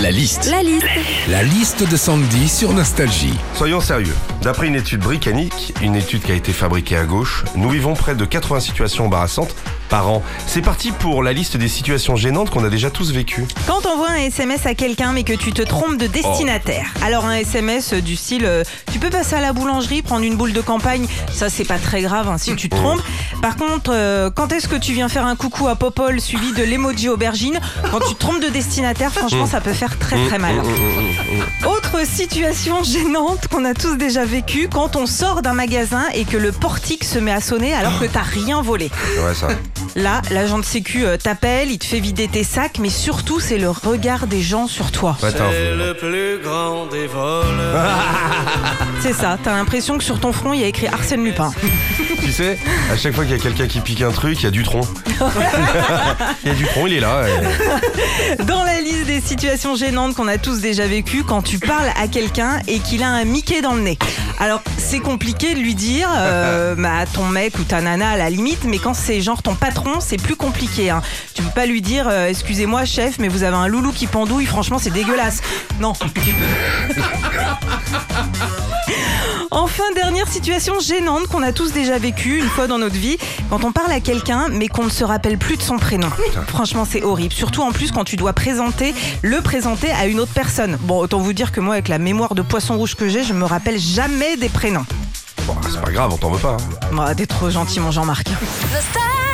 La liste. La liste. La liste de Sandy sur Nostalgie. Soyons sérieux. D'après une étude britannique, une étude qui a été fabriquée à gauche, nous vivons près de 80 situations embarrassantes par an. C'est parti pour la liste des situations gênantes qu'on a déjà tous vécues. Quand t'envoies un SMS à quelqu'un mais que tu te trompes de destinataire. Alors un SMS du style euh, tu peux passer à la boulangerie prendre une boule de campagne, ça c'est pas très grave hein, si tu te trompes. Par contre, euh, quand est-ce que tu viens faire un coucou à Popol suivi de l'emoji aubergine? Quand tu te trompes de destinataire, franchement ça peut faire très très mal. Autre situation gênante qu'on a tous déjà vécu quand on sort d'un magasin et que le portique se met à sonner alors que t'as rien volé. Ouais, ça. Là, l'agent de sécu euh, t'appelle, il te fait vider tes sacs, mais surtout c'est le regard des gens sur toi. C'est le plus grand des voleurs. C'est ça, t'as l'impression que sur ton front il y a écrit Arsène Lupin. Tu sais, à chaque fois qu'il y a quelqu'un qui pique un truc, il y a du tronc. il y a du tronc, il est là. et- Dans la liste des situations gênantes qu'on a tous déjà vécues, quand tu parles à quelqu'un et qu'il a un Mickey dans le nez. Alors c'est compliqué de lui dire euh, bah, ton mec ou ta nana à la limite, mais quand c'est genre ton patron, c'est plus compliqué. hein. Tu peux pas lui dire euh, excusez-moi chef, mais vous avez un loulou qui pendouille, franchement c'est dégueulasse. Non. Enfin, dernière situation gênante qu'on a tous déjà vécue une fois dans notre vie, quand on parle à quelqu'un mais qu'on ne se rappelle plus de son prénom. Franchement, c'est horrible. Surtout en plus quand tu dois présenter, le présenter à une autre personne. Bon, autant vous dire que moi, avec la mémoire de poisson rouge que j'ai, je me rappelle jamais des prénoms. Bon, c'est pas grave, on t'en veut pas. hein. Oh, T'es trop gentil, mon Jean-Marc.